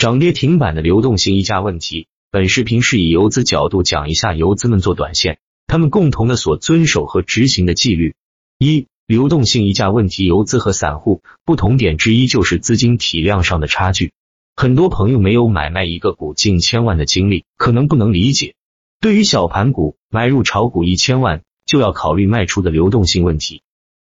涨跌停板的流动性溢价问题。本视频是以游资角度讲一下游资们做短线，他们共同的所遵守和执行的纪律。一、流动性溢价问题，游资和散户不同点之一就是资金体量上的差距。很多朋友没有买卖一个股近千万的经历，可能不能理解。对于小盘股，买入炒股一千万就要考虑卖出的流动性问题。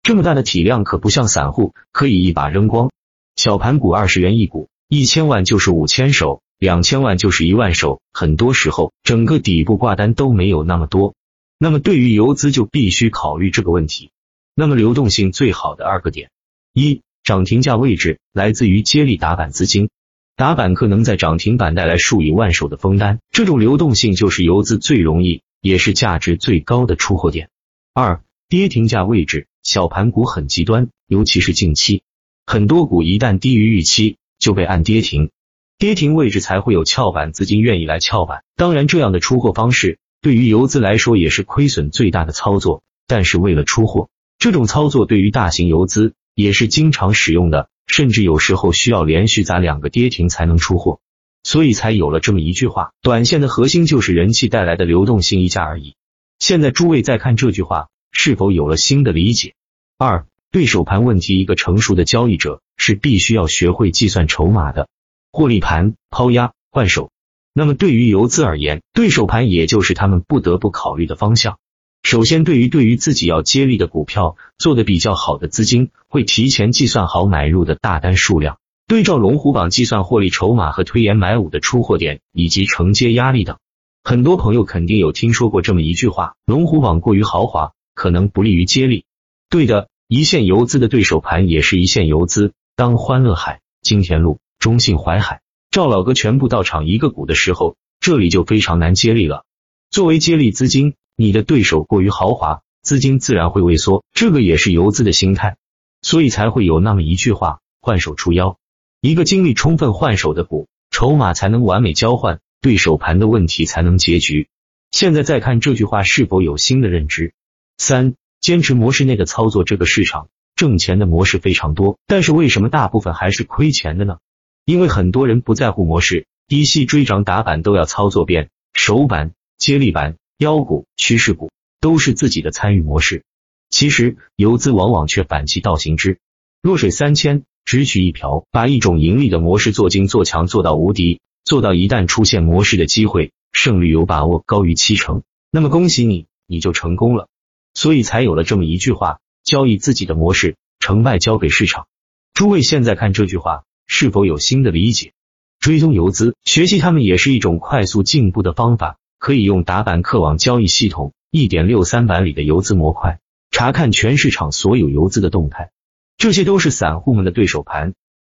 这么大的体量可不像散户可以一把扔光。小盘股二十元一股，一千万就是五千手。两千万就是一万手，很多时候整个底部挂单都没有那么多。那么对于游资就必须考虑这个问题。那么流动性最好的二个点：一、涨停价位置来自于接力打板资金，打板客能在涨停板带来数以万手的封单，这种流动性就是游资最容易也是价值最高的出货点。二、跌停价位置，小盘股很极端，尤其是近期，很多股一旦低于预期就被按跌停。跌停位置才会有翘板资金愿意来翘板，当然这样的出货方式对于游资来说也是亏损最大的操作。但是为了出货，这种操作对于大型游资也是经常使用的，甚至有时候需要连续砸两个跌停才能出货，所以才有了这么一句话：短线的核心就是人气带来的流动性溢价而已。现在诸位再看这句话，是否有了新的理解？二对手盘问题，一个成熟的交易者是必须要学会计算筹码的。获利盘、抛压、换手。那么对于游资而言，对手盘也就是他们不得不考虑的方向。首先，对于对于自己要接力的股票做的比较好的资金，会提前计算好买入的大单数量，对照龙虎榜计算获利筹码和推演买五的出货点以及承接压力等。很多朋友肯定有听说过这么一句话：龙虎榜过于豪华，可能不利于接力。对的，一线游资的对手盘也是一线游资，当欢乐海、金田路。中信淮海、赵老哥全部到场一个股的时候，这里就非常难接力了。作为接力资金，你的对手过于豪华，资金自然会萎缩，这个也是游资的心态，所以才会有那么一句话：换手出妖。一个精力充分换手的股，筹码才能完美交换，对手盘的问题才能结局。现在再看这句话是否有新的认知？三、坚持模式内的操作，这个市场挣钱的模式非常多，但是为什么大部分还是亏钱的呢？因为很多人不在乎模式，低吸追涨打板都要操作遍，首板、接力板、妖股、趋势股都是自己的参与模式。其实游资往往却反其道行之，弱水三千，只取一瓢，把一种盈利的模式做精做强做到无敌，做到一旦出现模式的机会，胜率有把握高于七成，那么恭喜你，你就成功了。所以才有了这么一句话：交易自己的模式，成败交给市场。诸位现在看这句话。是否有新的理解？追踪游资，学习他们也是一种快速进步的方法。可以用打板客网交易系统一点六三版里的游资模块，查看全市场所有游资的动态。这些都是散户们的对手盘。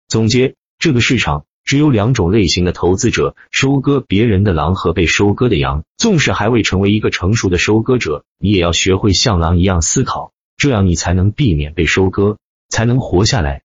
总结：这个市场只有两种类型的投资者：收割别人的狼和被收割的羊。纵使还未成为一个成熟的收割者，你也要学会像狼一样思考，这样你才能避免被收割，才能活下来。